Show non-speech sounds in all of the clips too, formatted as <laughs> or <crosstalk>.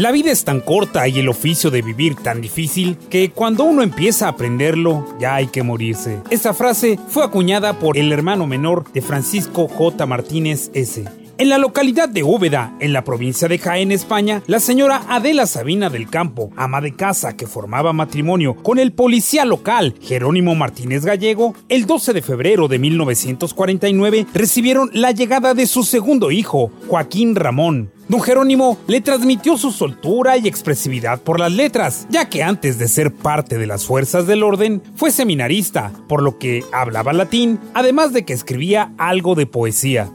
La vida es tan corta y el oficio de vivir tan difícil que cuando uno empieza a aprenderlo ya hay que morirse. Esta frase fue acuñada por el hermano menor de Francisco J. Martínez S. En la localidad de Úbeda, en la provincia de Jaén, España, la señora Adela Sabina del Campo, ama de casa que formaba matrimonio con el policía local Jerónimo Martínez Gallego, el 12 de febrero de 1949 recibieron la llegada de su segundo hijo, Joaquín Ramón. Don Jerónimo le transmitió su soltura y expresividad por las letras, ya que antes de ser parte de las fuerzas del orden, fue seminarista, por lo que hablaba latín, además de que escribía algo de poesía.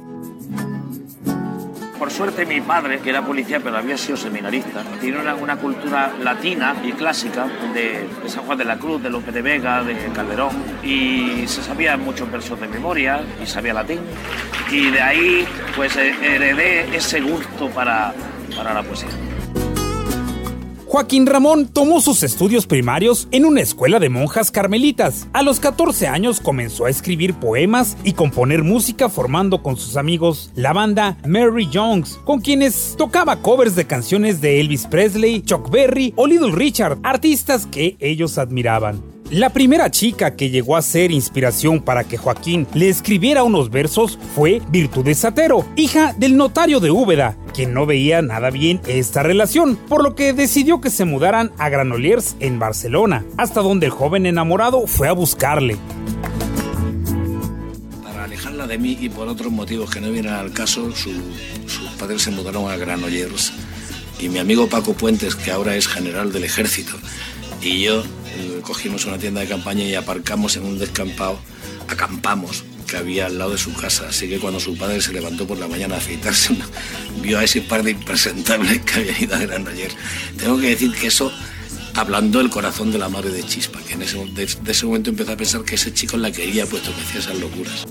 Por suerte mi padre, que era policía pero había sido seminarista, tiene una, cultura latina y clásica de, San Juan de la Cruz, de Lope de Vega, de Calderón, y se sabía muchos versos de memoria y sabía latín. Y de ahí pues eh, heredé ese gusto para, para la poesía. Joaquín Ramón tomó sus estudios primarios en una escuela de monjas carmelitas. A los 14 años comenzó a escribir poemas y componer música formando con sus amigos la banda Mary Jones, con quienes tocaba covers de canciones de Elvis Presley, Chuck Berry o Little Richard, artistas que ellos admiraban. La primera chica que llegó a ser inspiración para que Joaquín le escribiera unos versos fue Virtudes Satero, hija del notario de Úbeda, quien no veía nada bien esta relación, por lo que decidió que se mudaran a Granollers en Barcelona, hasta donde el joven enamorado fue a buscarle. Para alejarla de mí y por otros motivos que no vienen al caso, su- sus padres se mudaron a Granollers. Y mi amigo Paco Puentes, que ahora es general del ejército, y yo cogimos una tienda de campaña y aparcamos en un descampado, acampamos, que había al lado de su casa. Así que cuando su padre se levantó por la mañana a afeitarse, <laughs> vio a ese par de impresentables que habían ido a Granollers. Tengo que decir que eso ablandó el corazón de la madre de Chispa, que en ese, de ese momento empezó a pensar que ese chico la quería, puesto que hacía esas locuras.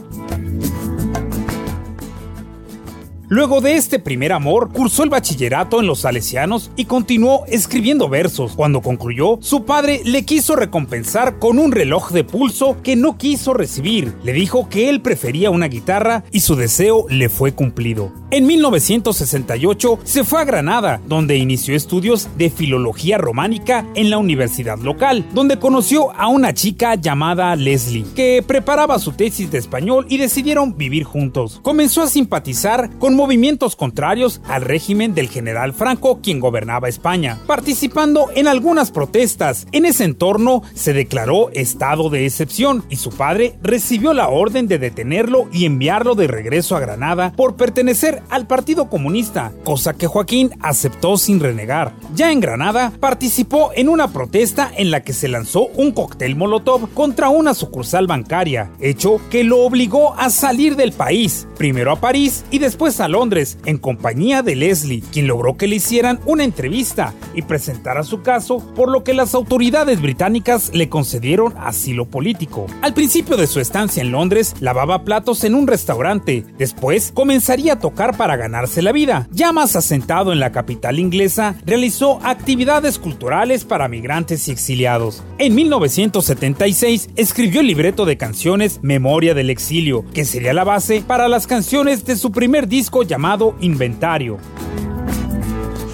Luego de este primer amor, cursó el bachillerato en los Salesianos y continuó escribiendo versos. Cuando concluyó, su padre le quiso recompensar con un reloj de pulso que no quiso recibir. Le dijo que él prefería una guitarra y su deseo le fue cumplido. En 1968 se fue a Granada, donde inició estudios de filología románica en la universidad local, donde conoció a una chica llamada Leslie, que preparaba su tesis de español y decidieron vivir juntos. Comenzó a simpatizar con movimientos contrarios al régimen del general Franco, quien gobernaba España, participando en algunas protestas. En ese entorno se declaró estado de excepción y su padre recibió la orden de detenerlo y enviarlo de regreso a Granada por pertenecer al Partido Comunista, cosa que Joaquín aceptó sin renegar. Ya en Granada participó en una protesta en la que se lanzó un cóctel molotov contra una sucursal bancaria, hecho que lo obligó a salir del país, primero a París y después a Londres, en compañía de Leslie, quien logró que le hicieran una entrevista y presentara su caso, por lo que las autoridades británicas le concedieron asilo político. Al principio de su estancia en Londres, lavaba platos en un restaurante, después comenzaría a tocar para ganarse la vida. Ya más asentado en la capital inglesa, realizó actividades culturales para migrantes y exiliados. En 1976 escribió el libreto de canciones Memoria del Exilio, que sería la base para las canciones de su primer disco llamado Inventario.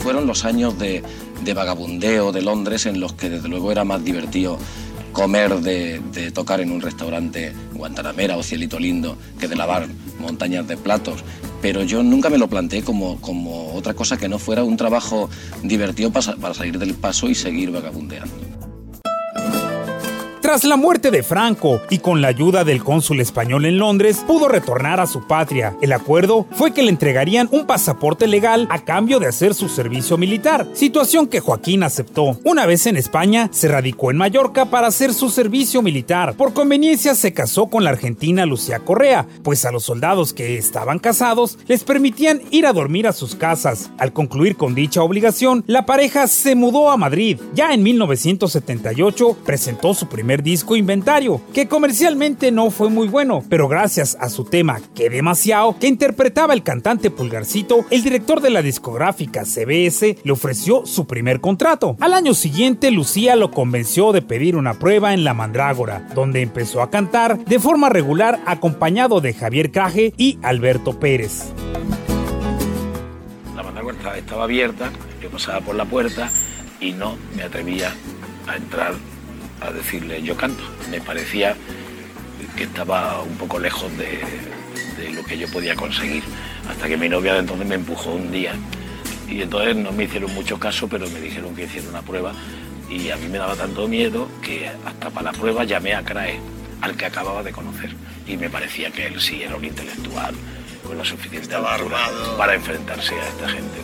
Fueron los años de, de vagabundeo de Londres en los que desde luego era más divertido comer de, de tocar en un restaurante Guantanamera o Cielito Lindo que de lavar montañas de platos. Pero yo nunca me lo planteé como, como otra cosa que no fuera un trabajo divertido para, para salir del paso y seguir vagabundeando. Tras la muerte de Franco y con la ayuda del cónsul español en Londres, pudo retornar a su patria. El acuerdo fue que le entregarían un pasaporte legal a cambio de hacer su servicio militar, situación que Joaquín aceptó. Una vez en España, se radicó en Mallorca para hacer su servicio militar. Por conveniencia se casó con la argentina Lucía Correa, pues a los soldados que estaban casados les permitían ir a dormir a sus casas. Al concluir con dicha obligación, la pareja se mudó a Madrid. Ya en 1978 presentó su primer disco Inventario, que comercialmente no fue muy bueno, pero gracias a su tema Que demasiado, que interpretaba el cantante Pulgarcito, el director de la discográfica CBS le ofreció su primer contrato. Al año siguiente, Lucía lo convenció de pedir una prueba en La Mandrágora, donde empezó a cantar de forma regular acompañado de Javier Caje y Alberto Pérez. La Mandrágora estaba abierta, yo pasaba por la puerta y no me atrevía a entrar a decirle yo canto. Me parecía que estaba un poco lejos de, de lo que yo podía conseguir. Hasta que mi novia de entonces me empujó un día. Y entonces no me hicieron mucho caso, pero me dijeron que hiciera una prueba. Y a mí me daba tanto miedo que hasta para la prueba llamé a Crae, al que acababa de conocer. Y me parecía que él sí era un intelectual con la suficiente altura para enfrentarse a esta gente.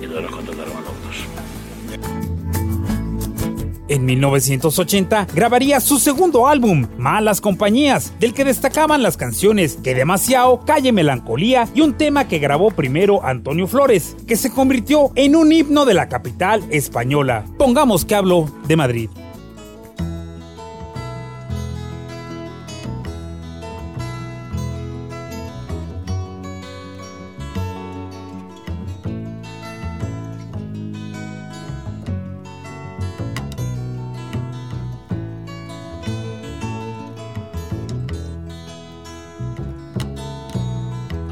Y entonces los contrataron a los dos. En 1980 grabaría su segundo álbum, Malas Compañías, del que destacaban las canciones Que demasiado, Calle Melancolía y un tema que grabó primero Antonio Flores, que se convirtió en un himno de la capital española. Pongamos que hablo de Madrid.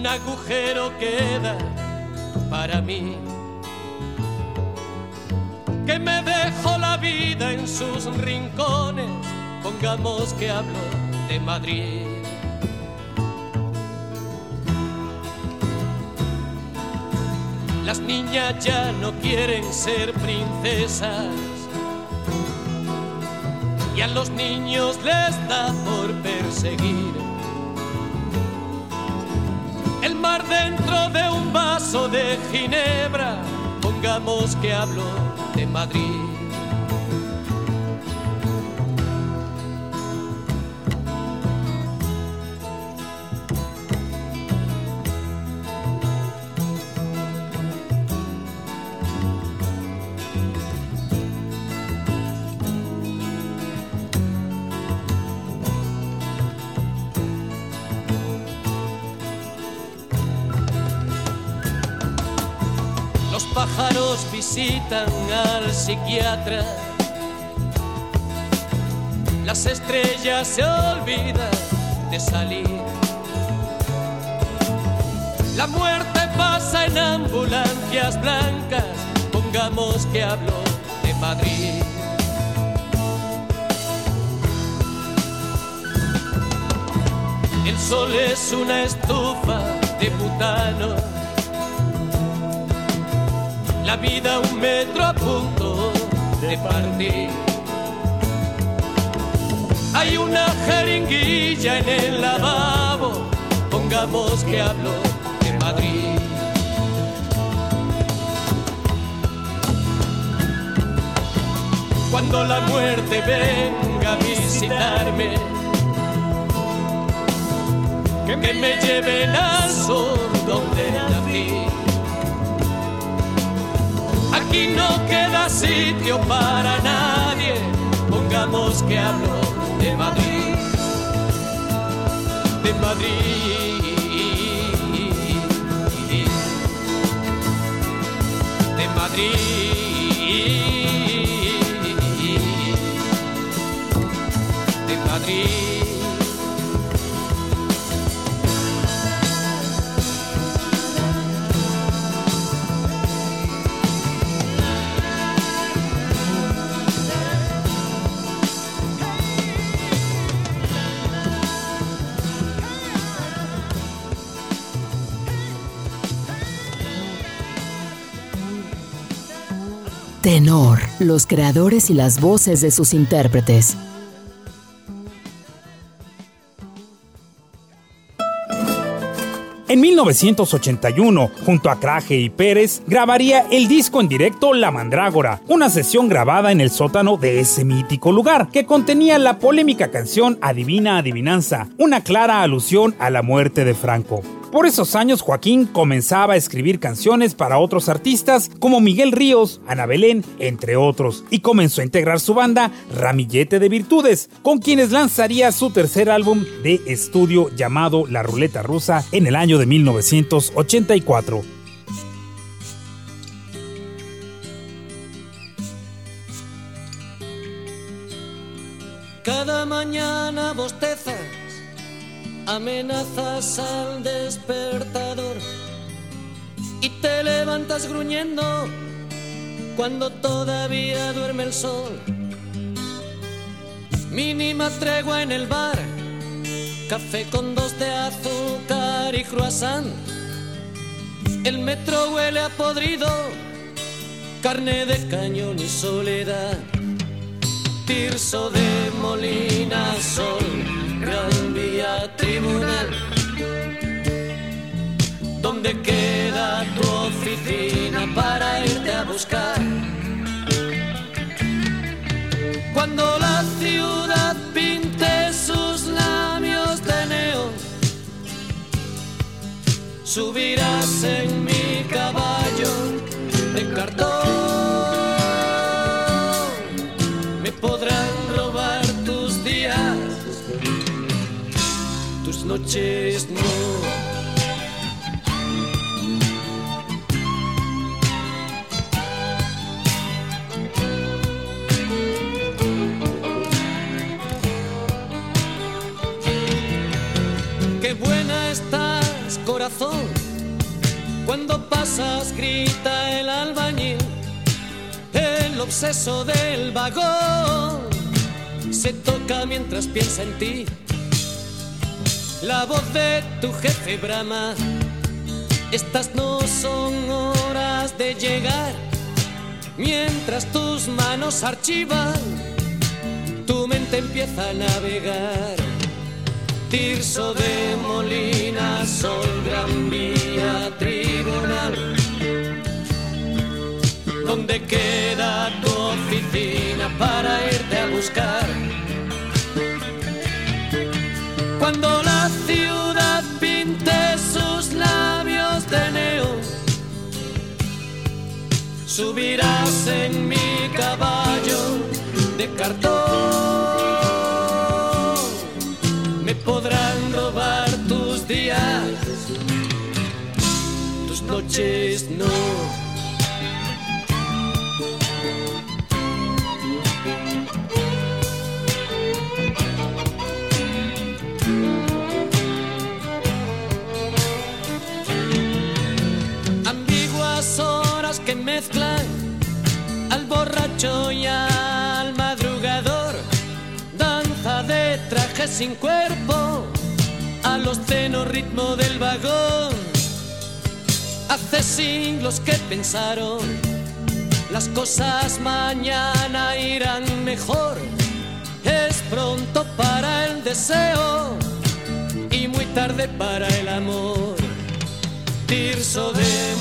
un agujero queda para mí. Que me dejo la vida en sus rincones, pongamos que hablo de Madrid. Las niñas ya no quieren ser princesas y a los niños les da por perseguir dentro de un vaso de ginebra, pongamos que hablo de Madrid. Pájaros visitan al psiquiatra. Las estrellas se olvidan de salir. La muerte pasa en ambulancias blancas. Pongamos que hablo de Madrid. El sol es una estufa de butano la vida un metro a punto de partir. Hay una jeringuilla en el lavabo, pongamos que hablo de Madrid. Cuando la muerte venga a visitarme, que me lleven al sur donde nací. Aquí no queda sitio para nadie, pongamos que hablo de Madrid, de Madrid, de Madrid. Tenor, los creadores y las voces de sus intérpretes. En 1981, junto a Craje y Pérez, grabaría el disco en directo La Mandrágora, una sesión grabada en el sótano de ese mítico lugar, que contenía la polémica canción Adivina Adivinanza, una clara alusión a la muerte de Franco. Por esos años Joaquín comenzaba a escribir canciones para otros artistas como Miguel Ríos, Ana Belén, entre otros, y comenzó a integrar su banda Ramillete de Virtudes, con quienes lanzaría su tercer álbum de estudio llamado La Ruleta Rusa en el año de 1984. Cada mañana bostezas amenazas al despertador y te levantas gruñendo cuando todavía duerme el sol. Mínima tregua en el bar, café con dos de azúcar y croissant. El metro huele a podrido, carne de cañón y soledad. Tirso de Molina, sol Gran Vía Tribunal, donde queda tu oficina para irte a buscar. Cuando la ciudad pinte sus labios de neón, subirás en mi noches no. Qué buena estás, corazón. Cuando pasas, grita el albañil. El obseso del vagón se toca mientras piensa en ti la voz de tu jefe brama. Estas no son horas de llegar. Mientras tus manos archivan, tu mente empieza a navegar. Tirso de Molina, Sol, Gran Vía, Tribunal. ¿Dónde queda tu oficina para irte a buscar? Cuando la ciudad pinte sus labios de neón, subirás en mi caballo de cartón. Me podrán robar tus días, tus noches no. Al borracho y al madrugador. Danza de traje sin cuerpo, a los cenos ritmo del vagón. Hace siglos que pensaron, las cosas mañana irán mejor. Es pronto para el deseo y muy tarde para el amor. Tirso de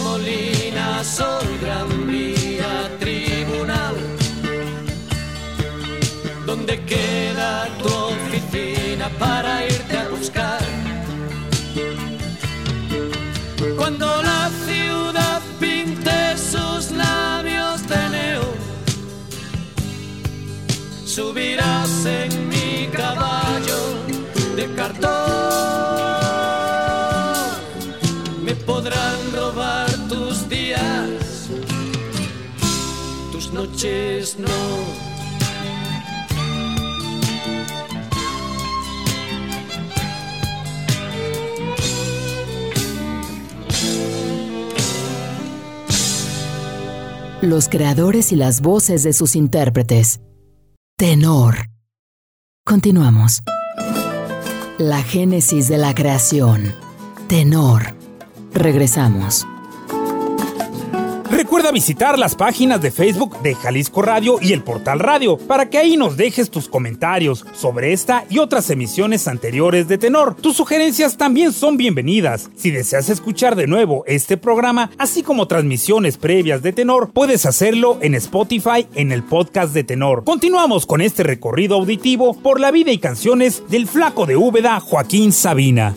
Sol, Gran Vía, Tribunal. ¿Dónde queda tu oficina para irte a buscar? Cuando la ciudad pinte sus labios de neón, subirás en Los creadores y las voces de sus intérpretes. Tenor. Continuamos. La génesis de la creación. Tenor. Regresamos. Recuerda visitar las páginas de Facebook de Jalisco Radio y el Portal Radio para que ahí nos dejes tus comentarios sobre esta y otras emisiones anteriores de Tenor. Tus sugerencias también son bienvenidas. Si deseas escuchar de nuevo este programa, así como transmisiones previas de Tenor, puedes hacerlo en Spotify en el podcast de Tenor. Continuamos con este recorrido auditivo por la vida y canciones del flaco de Úbeda Joaquín Sabina.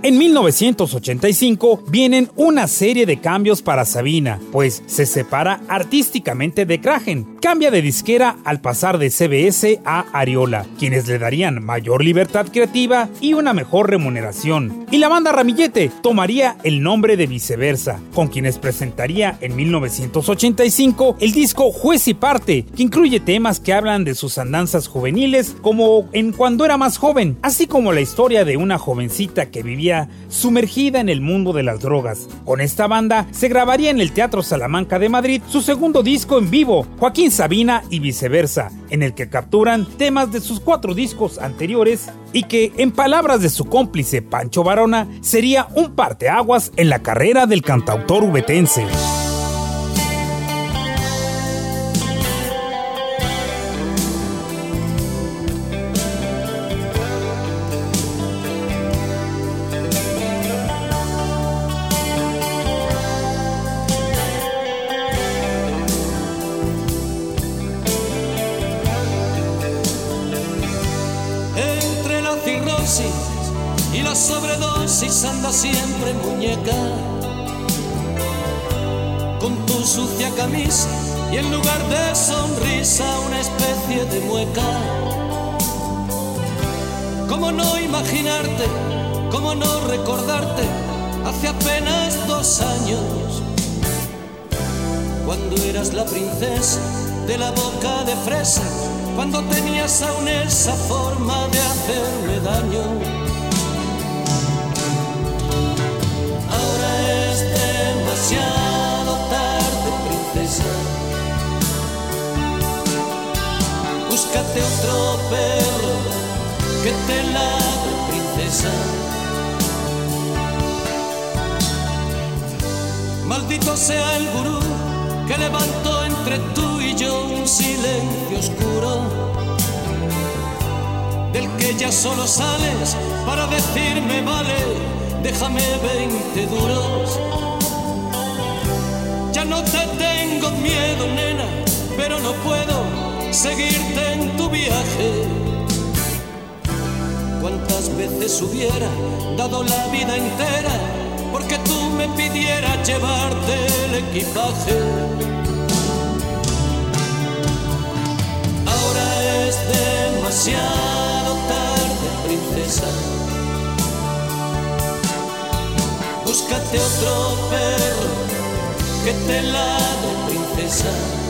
En 1985 vienen una serie de cambios para Sabina, pues se separa artísticamente de Kragen, cambia de disquera al pasar de CBS a Ariola, quienes le darían mayor libertad creativa y una mejor remuneración. Y la banda Ramillete tomaría el nombre de Viceversa, con quienes presentaría en 1985 el disco Juez y Parte, que incluye temas que hablan de sus andanzas juveniles como en cuando era más joven, así como la historia de una jovencita que vivía sumergida en el mundo de las drogas. Con esta banda se grabaría en el Teatro Salamanca de Madrid su segundo disco en vivo, Joaquín Sabina y viceversa, en el que capturan temas de sus cuatro discos anteriores y que, en palabras de su cómplice Pancho Barona, sería un parteaguas en la carrera del cantautor ubetense. Siempre muñeca con tu sucia camisa y en lugar de sonrisa una especie de mueca. ¿Cómo no imaginarte? ¿Cómo no recordarte? Hace apenas dos años, cuando eras la princesa de la boca de fresa, cuando tenías aún esa forma de hacerme daño Búscate otro perro que te ladre, princesa. Maldito sea el gurú que levantó entre tú y yo un silencio oscuro, del que ya solo sales para decirme vale, déjame veinte duros no te tengo miedo, nena, pero no puedo seguirte en tu viaje. ¿Cuántas veces hubiera dado la vida entera porque tú me pidieras llevarte el equipaje? Ahora es demasiado tarde, princesa. Búscate otro perro que te lado, princesa.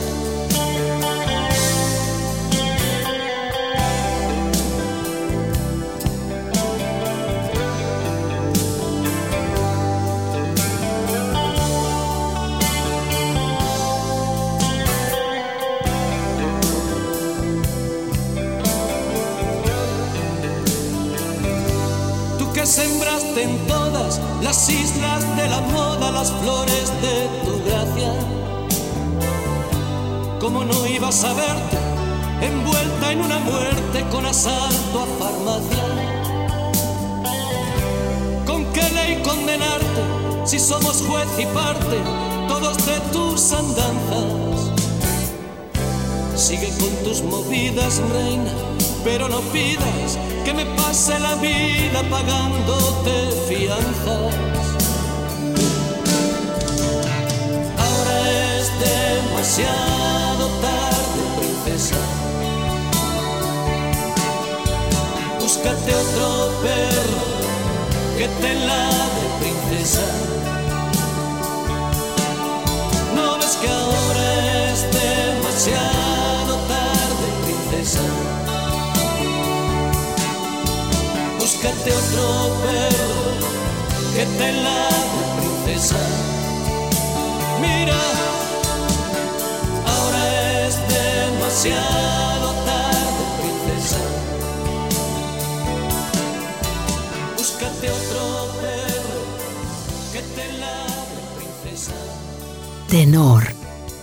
Las islas de la moda las flores de tu ¿Cómo no ibas a verte envuelta en una muerte con asalto a farmacia? ¿Con qué ley condenarte si somos juez y parte todos de tus andanzas? Sigue con tus movidas, reina, pero no pidas que me pase la vida pagándote fianzas. Ahora es demasiado tarde, princesa. Búscate otro perro que te ladre, princesa. No ves que ahora es demasiado búscate otro perro que te la de princesa. Mira, ahora es demasiado tarde, princesa. Búscate otro perro que te la de princesa. Tenor,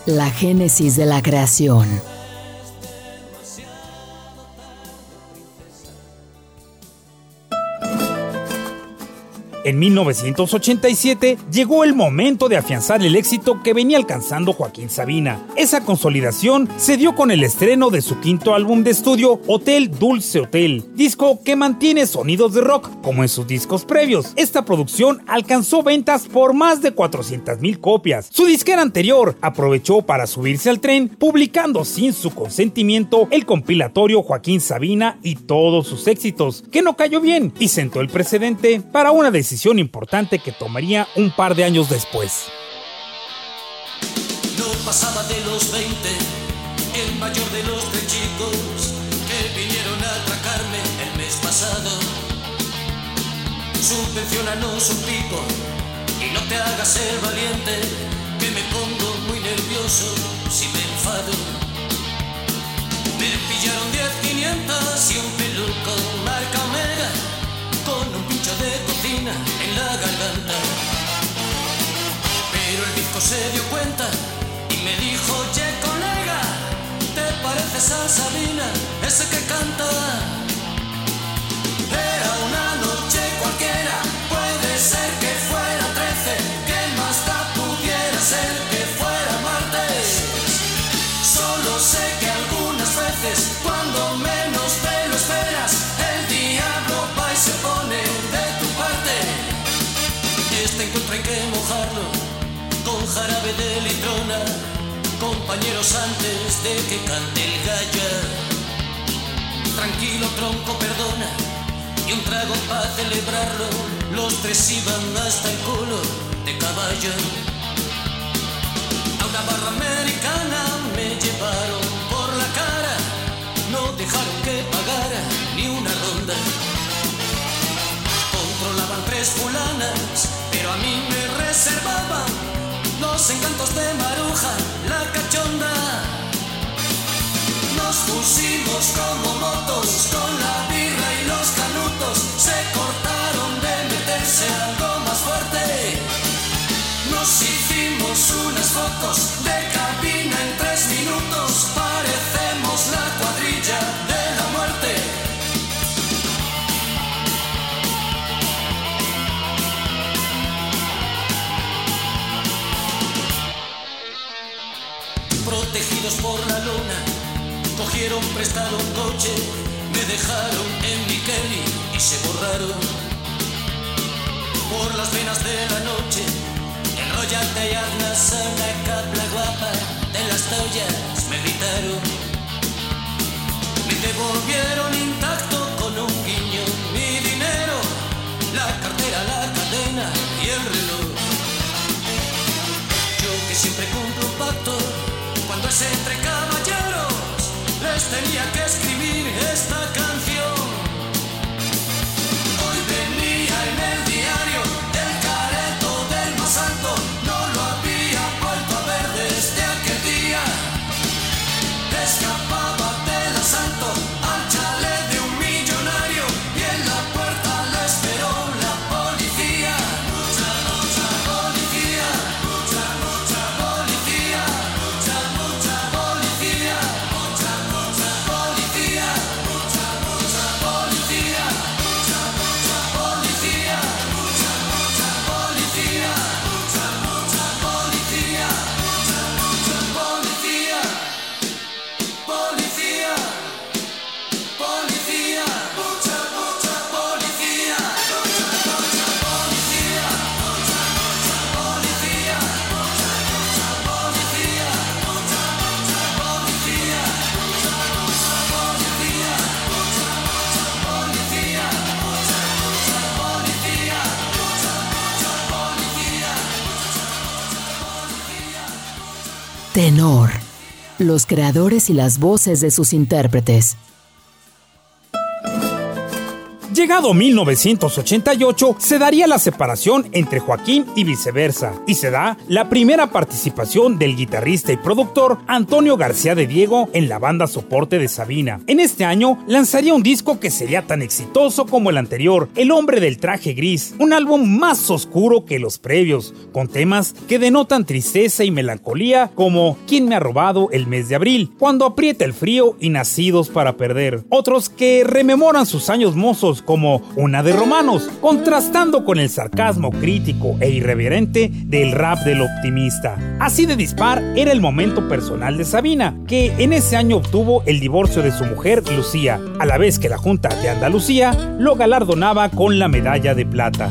la génesis de la creación. En 1987 llegó el momento de afianzar el éxito que venía alcanzando Joaquín Sabina. Esa consolidación se dio con el estreno de su quinto álbum de estudio, Hotel Dulce Hotel, disco que mantiene sonidos de rock como en sus discos previos. Esta producción alcanzó ventas por más de 400 mil copias. Su disquera anterior aprovechó para subirse al tren, publicando sin su consentimiento el compilatorio Joaquín Sabina y todos sus éxitos, que no cayó bien y sentó el precedente para una decisión importante que tomaría un par de años después. No pasaba de los 20, el mayor de los tres chicos que vinieron a atracarme el mes pasado. Subvencionanos un pico y no te hagas el valiente, que me pongo muy nervioso si me enfado. Me pillaron 10 500 y un peluco Pero el disco se dio cuenta y me dijo, che colega, ¿te pareces a Sabina, ese que canta? Jarabe de litrona, compañeros antes de que cante el gallo. Tranquilo tronco, perdona, y un trago para celebrarlo. Los tres iban hasta el culo de caballo. A una barra americana me llevaron por la cara, no dejaron que pagara ni una ronda. Controlaban tres fulanas, pero a mí me reservaban los encantos de Maruja, la cachonda. Nos pusimos como motos con la birra y los canutos, se cortaron de meterse algo más fuerte. Nos hicimos unas fotos prestado un coche, me dejaron en mi Kelly y se borraron por las venas de la noche. Enrollate y hazlas a la capla guapa de las toallas, me gritaron. Me devolvieron intacto con un guiño mi dinero, la cartera, la cadena y el reloj. Yo que siempre cumplo un pacto, cuando es entre caballeros, les tenía que escribir esta canción. Los creadores y las voces de sus intérpretes. Llegado 1988, se daría la separación entre Joaquín y viceversa, y se da la primera participación del guitarrista y productor Antonio García de Diego en la banda soporte de Sabina. En este año lanzaría un disco que sería tan exitoso como el anterior, El hombre del traje gris, un álbum más oscuro que los previos, con temas que denotan tristeza y melancolía como ¿Quién me ha robado el mes de abril? Cuando aprieta el frío y Nacidos para perder. Otros que rememoran sus años mozos como una de Romanos, contrastando con el sarcasmo crítico e irreverente del rap del optimista. Así de dispar era el momento personal de Sabina, que en ese año obtuvo el divorcio de su mujer Lucía, a la vez que la Junta de Andalucía lo galardonaba con la medalla de plata.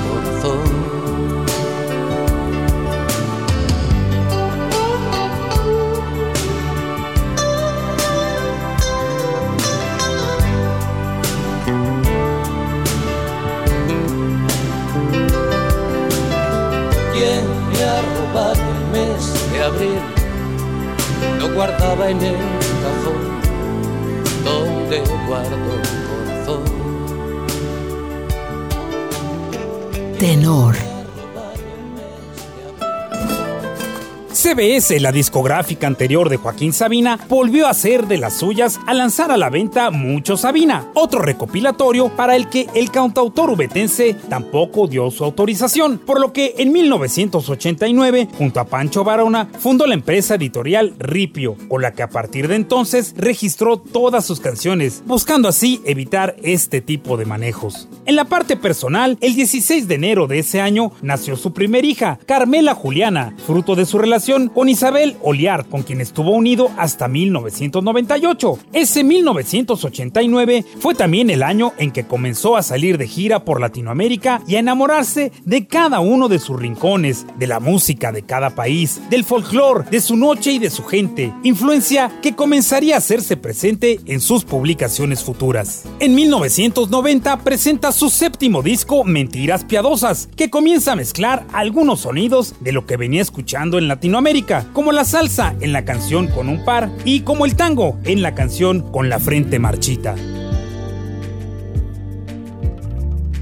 lo guardaba en el cajón donde guardo un corazón. Tenor. CBS, la discográfica anterior de Joaquín Sabina, volvió a hacer de las suyas al lanzar a la venta Mucho Sabina, otro recopilatorio para el que el cantautor ubetense tampoco dio su autorización, por lo que en 1989, junto a Pancho Barona, fundó la empresa editorial Ripio, con la que a partir de entonces registró todas sus canciones, buscando así evitar este tipo de manejos. En la parte personal, el 16 de enero de ese año nació su primer hija, Carmela Juliana, fruto de su relación con Isabel Oliar, con quien estuvo unido hasta 1998. Ese 1989 fue también el año en que comenzó a salir de gira por Latinoamérica y a enamorarse de cada uno de sus rincones, de la música de cada país, del folclore, de su noche y de su gente, influencia que comenzaría a hacerse presente en sus publicaciones futuras. En 1990 presenta su séptimo disco Mentiras Piadosas, que comienza a mezclar algunos sonidos de lo que venía escuchando en Latinoamérica América, como la salsa en la canción Con un par y como el tango en la canción Con la frente marchita.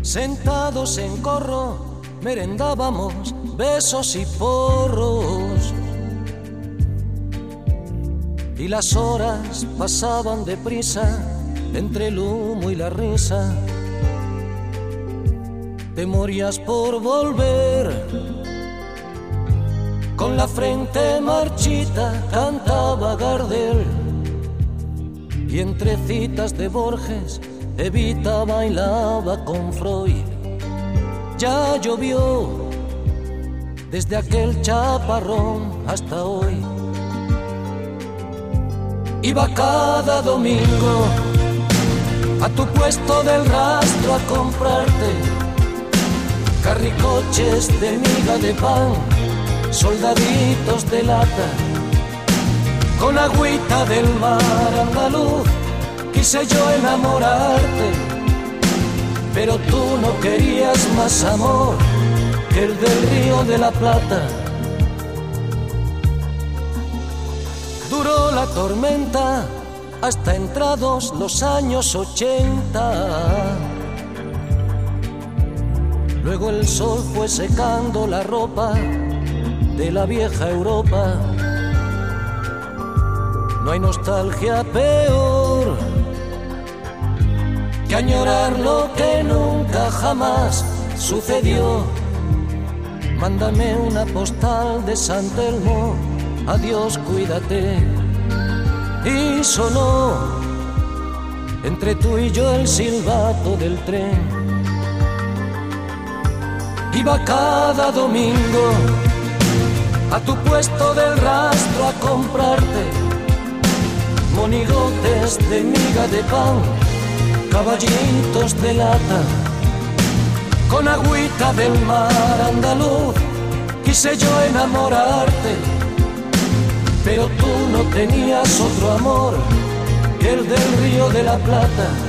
Sentados en corro, merendábamos besos y porros. Y las horas pasaban deprisa entre el humo y la risa. Te morías por volver con la frente marchita cantaba Gardel y entre citas de Borges Evita bailaba con Freud. Ya llovió desde aquel chaparrón hasta hoy. Iba cada domingo a tu puesto del rastro a comprarte carricoches de miga de pan soldaditos de lata, con agüita del mar andaluz, quise yo enamorarte, pero tú no querías más amor que el del río de la Plata. Duró la tormenta hasta entrados los años ochenta. Luego el sol fue secando la ropa de la vieja Europa. No hay nostalgia peor que añorar lo que nunca jamás sucedió. Mándame una postal de San Telmo, adiós, cuídate. Y sonó entre tú y yo el silbato del tren. Iba cada domingo a tu puesto del rastro a comprarte monigotes de miga de pan, caballitos de lata, con agüita del mar andaluz, quise yo enamorarte, pero tú no tenías otro amor que el del río de la Plata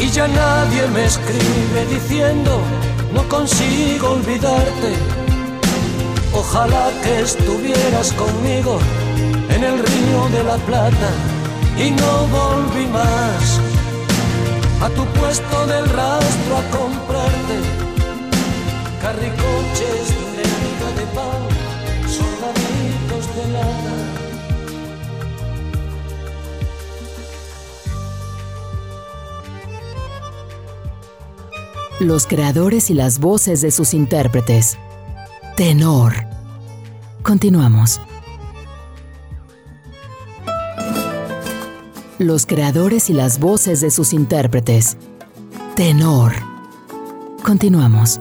Y ya nadie me escribe diciendo, no consigo olvidarte. Ojalá que estuvieras conmigo en el río de la Plata y no volví más a tu puesto del rastro a comprarte carricoches Los creadores y las voces de sus intérpretes. Tenor. Continuamos. Los creadores y las voces de sus intérpretes. Tenor. Continuamos.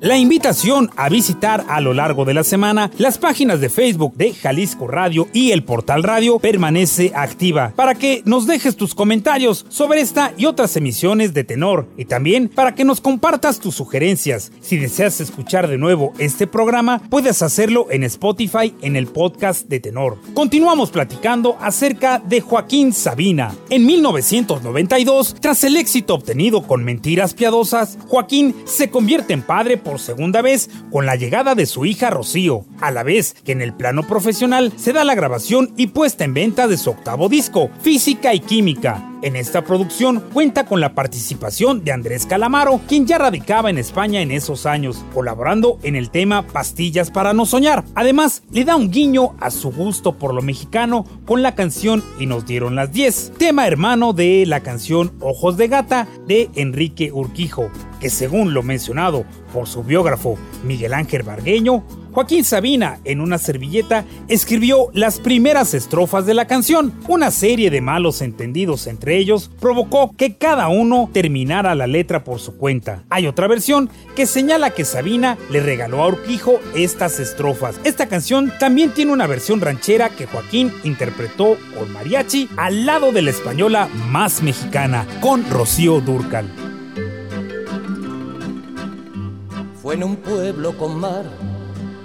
La invitación a visitar a lo largo de la semana las páginas de Facebook de Jalisco Radio y el portal radio permanece activa para que nos dejes tus comentarios sobre esta y otras emisiones de tenor y también para que nos compartas tus sugerencias. Si deseas escuchar de nuevo este programa, puedes hacerlo en Spotify en el podcast de tenor. Continuamos platicando acerca de Joaquín Sabina. En 1992, tras el éxito obtenido con Mentiras Piadosas, Joaquín se convierte en padre segunda vez con la llegada de su hija Rocío, a la vez que en el plano profesional se da la grabación y puesta en venta de su octavo disco, Física y Química, en esta producción cuenta con la participación de Andrés Calamaro, quien ya radicaba en España en esos años, colaborando en el tema Pastillas para no soñar. Además, le da un guiño a su gusto por lo mexicano con la canción Y nos dieron las 10, tema hermano de la canción Ojos de Gata de Enrique Urquijo, que según lo mencionado por su biógrafo Miguel Ángel Bargueño, Joaquín Sabina, en una servilleta, escribió las primeras estrofas de la canción. Una serie de malos entendidos entre ellos provocó que cada uno terminara la letra por su cuenta. Hay otra versión que señala que Sabina le regaló a Urquijo estas estrofas. Esta canción también tiene una versión ranchera que Joaquín interpretó con mariachi al lado de la española más mexicana, con Rocío Durcal. Fue en un pueblo con mar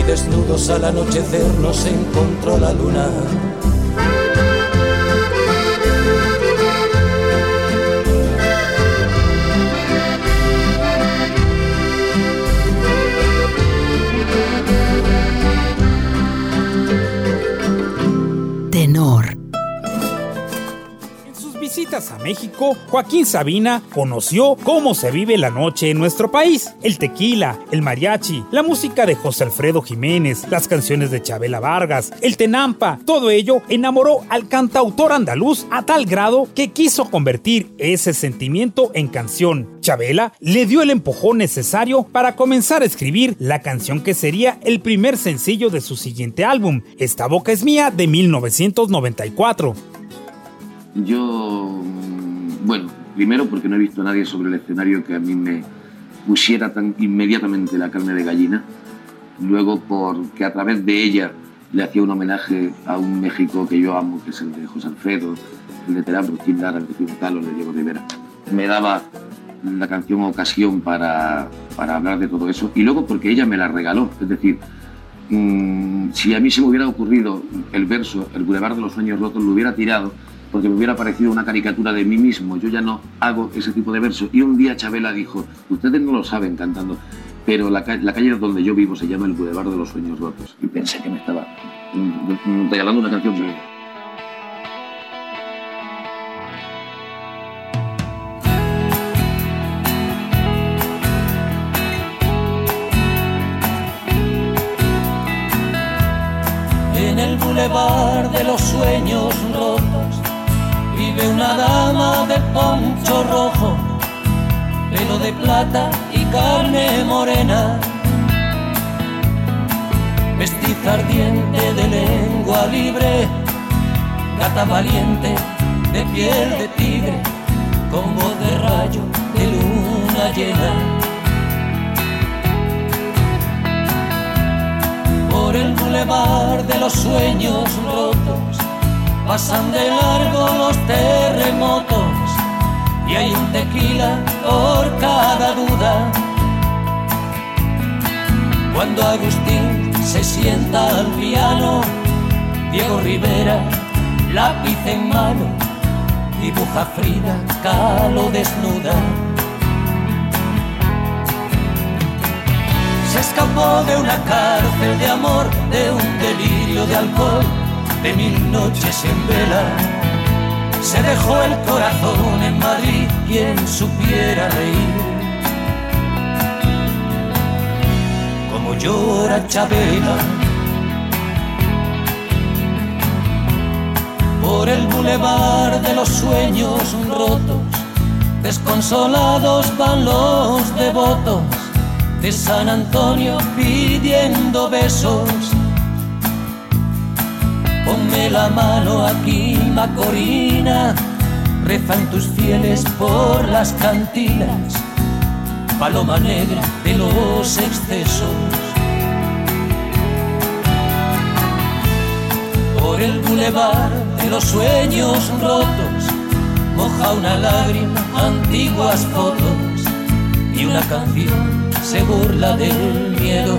Y desnudos al anochecer nos encontró la luna. A México, Joaquín Sabina conoció cómo se vive la noche en nuestro país. El tequila, el mariachi, la música de José Alfredo Jiménez, las canciones de Chabela Vargas, el tenampa, todo ello enamoró al cantautor andaluz a tal grado que quiso convertir ese sentimiento en canción. Chabela le dio el empujón necesario para comenzar a escribir la canción que sería el primer sencillo de su siguiente álbum, Esta boca es mía de 1994. Yo, mm, bueno, primero porque no he visto a nadie sobre el escenario que a mí me pusiera tan inmediatamente la carne de gallina. Luego porque a través de ella le hacía un homenaje a un México que yo amo, que es el de José Alfredo, el de Terán Rustín Lara, el de Ciudad el de Diego Rivera. Me daba la canción ocasión para, para hablar de todo eso. Y luego porque ella me la regaló. Es decir, mm, si a mí se me hubiera ocurrido el verso, el Boulevard de los Sueños Rotos, lo hubiera tirado porque me hubiera parecido una caricatura de mí mismo. Yo ya no hago ese tipo de verso. Y un día Chabela dijo, ustedes no lo saben cantando, pero la calle donde yo vivo se llama el Boulevard de los Sueños Rotos. Y pensé que me estaba mm, mm, regalando una canción rojo, pelo de plata y carne morena, mestiza ardiente de lengua libre, gata valiente de piel de tigre, con voz de rayo de luna llena. por el bulevar de los sueños rotos. Pasan de largo los terremotos y hay un tequila por cada duda. Cuando Agustín se sienta al piano, Diego Rivera, lápiz en mano, dibuja Frida Kahlo desnuda. Se escapó de una cárcel de amor, de un delirio de alcohol, de mil noches en vela. Se dejó el corazón en Madrid, quien supiera reír. Como llora Chabela. Por el bulevar de los sueños rotos, desconsolados van los devotos de San Antonio pidiendo besos. Ponme la mano aquí, Macorina, rezan tus fieles por las cantinas, paloma negra de los excesos. Por el bulevar de los sueños rotos, moja una lágrima, antiguas fotos y una canción se burla del miedo.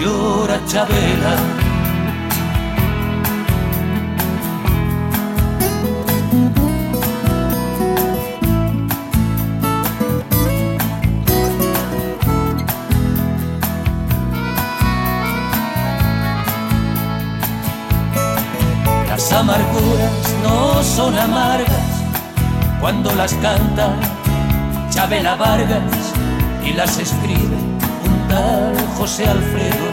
Llora Chabela amarguras no son amargas cuando las canta Chabela Vargas y las escribe un tal José Alfredo.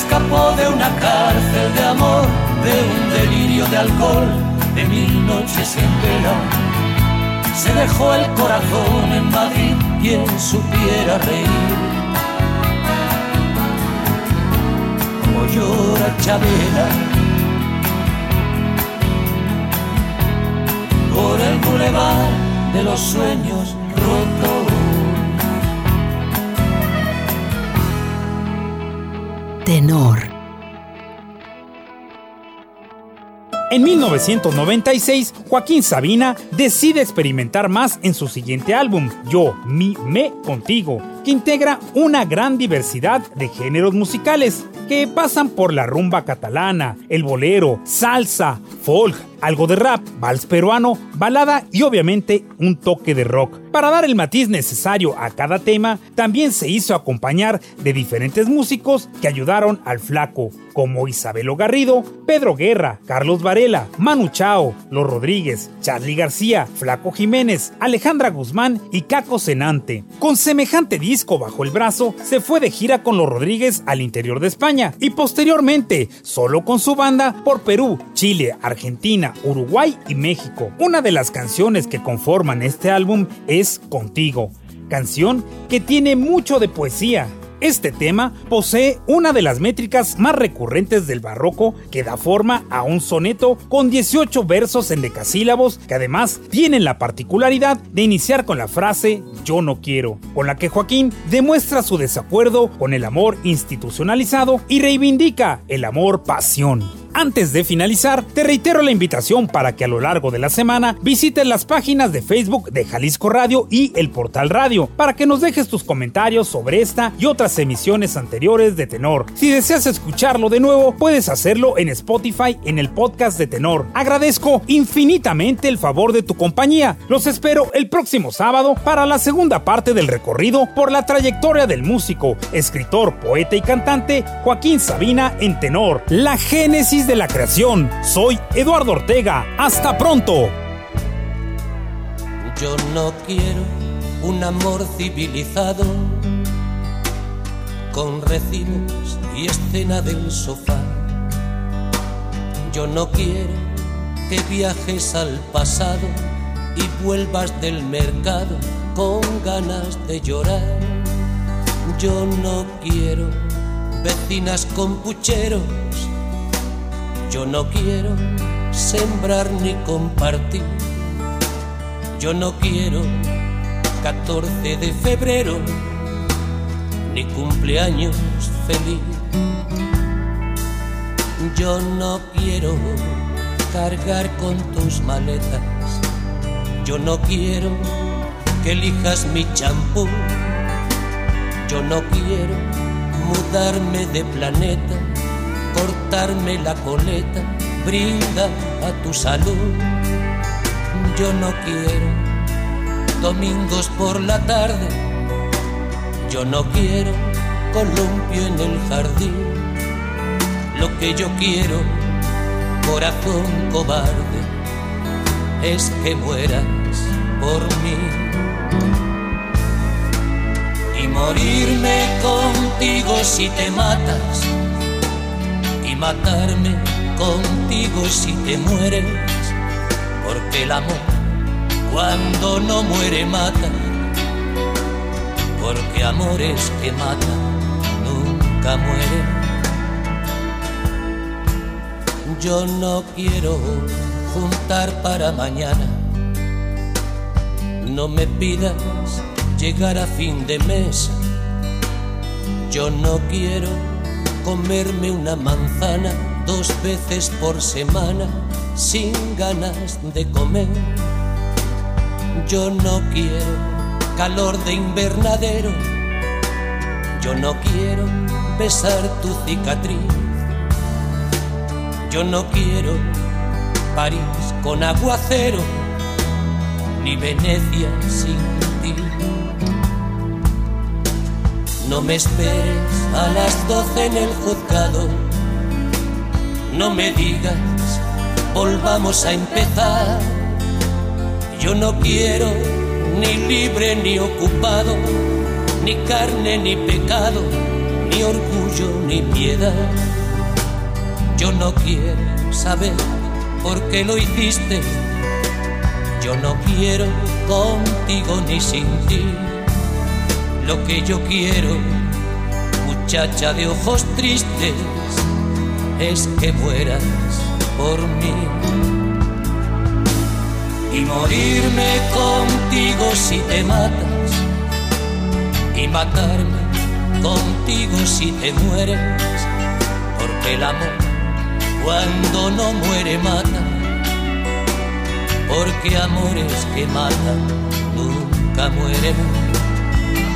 Escapó de una cárcel de amor, de un delirio de alcohol, de mil noches en vela. Se dejó el corazón en Madrid, quien supiera reír llora Chabela por el bulevar de los sueños rotos. En 1996, Joaquín Sabina decide experimentar más en su siguiente álbum, Yo, Mi, Me, Contigo, que integra una gran diversidad de géneros musicales que pasan por la rumba catalana, el bolero, salsa, folk, algo de rap, vals peruano, balada y obviamente un toque de rock. Para dar el matiz necesario a cada tema, también se hizo acompañar de diferentes músicos que ayudaron al flaco, como Isabelo Garrido, Pedro Guerra, Carlos Varela, Manu Chao, Los Rodríguez, Charlie García, Flaco Jiménez, Alejandra Guzmán y Caco Senante. Con semejante disco bajo el brazo, se fue de gira con Los Rodríguez al interior de España y posteriormente, solo con su banda, por Perú, Chile, Argentina, Uruguay y México. Una de las canciones que conforman este álbum es Contigo, canción que tiene mucho de poesía, este tema posee una de las métricas más recurrentes del barroco que da forma a un soneto con 18 versos en decasílabos que además tienen la particularidad de iniciar con la frase yo no quiero, con la que Joaquín demuestra su desacuerdo con el amor institucionalizado y reivindica el amor pasión. Antes de finalizar, te reitero la invitación para que a lo largo de la semana visites las páginas de Facebook de Jalisco Radio y el portal Radio para que nos dejes tus comentarios sobre esta y otras emisiones anteriores de Tenor. Si deseas escucharlo de nuevo, puedes hacerlo en Spotify en el podcast de Tenor. Agradezco infinitamente el favor de tu compañía. Los espero el próximo sábado para la segunda parte del recorrido por la trayectoria del músico, escritor, poeta y cantante Joaquín Sabina en Tenor. La génesis de la creación. Soy Eduardo Ortega. Hasta pronto. Yo no quiero un amor civilizado con recibos y escena del sofá. Yo no quiero que viajes al pasado y vuelvas del mercado con ganas de llorar. Yo no quiero vecinas con pucheros yo no quiero sembrar ni compartir. Yo no quiero 14 de febrero ni cumpleaños feliz. Yo no quiero cargar con tus maletas. Yo no quiero que elijas mi champú. Yo no quiero mudarme de planeta cortarme la coleta, brinda a tu salud. Yo no quiero domingos por la tarde, yo no quiero columpio en el jardín. Lo que yo quiero, corazón cobarde, es que mueras por mí. Y morirme contigo si te matas. Matarme contigo si te mueres. Porque el amor cuando no muere mata. Porque amores que matan nunca mueren. Yo no quiero juntar para mañana. No me pidas llegar a fin de mes. Yo no quiero comerme una manzana dos veces por semana sin ganas de comer. Yo no quiero calor de invernadero. Yo no quiero besar tu cicatriz. Yo no quiero París con aguacero, ni Venecia sin No me esperes a las doce en el juzgado, no me digas, volvamos a empezar. Yo no quiero ni libre ni ocupado, ni carne ni pecado, ni orgullo ni piedad. Yo no quiero saber por qué lo hiciste. Yo no quiero contigo ni sin ti. Lo que yo quiero, muchacha de ojos tristes, es que mueras por mí. Y morirme contigo si te matas. Y matarme contigo si te mueres. Porque el amor cuando no muere mata, porque amores que matan nunca mueren.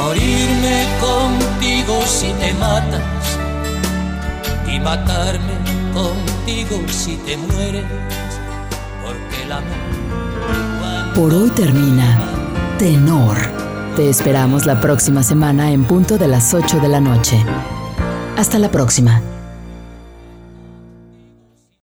Morirme contigo si te matas y matarme contigo si te mueres, porque el amor... Por hoy termina Tenor. Te esperamos la próxima semana en punto de las 8 de la noche. Hasta la próxima.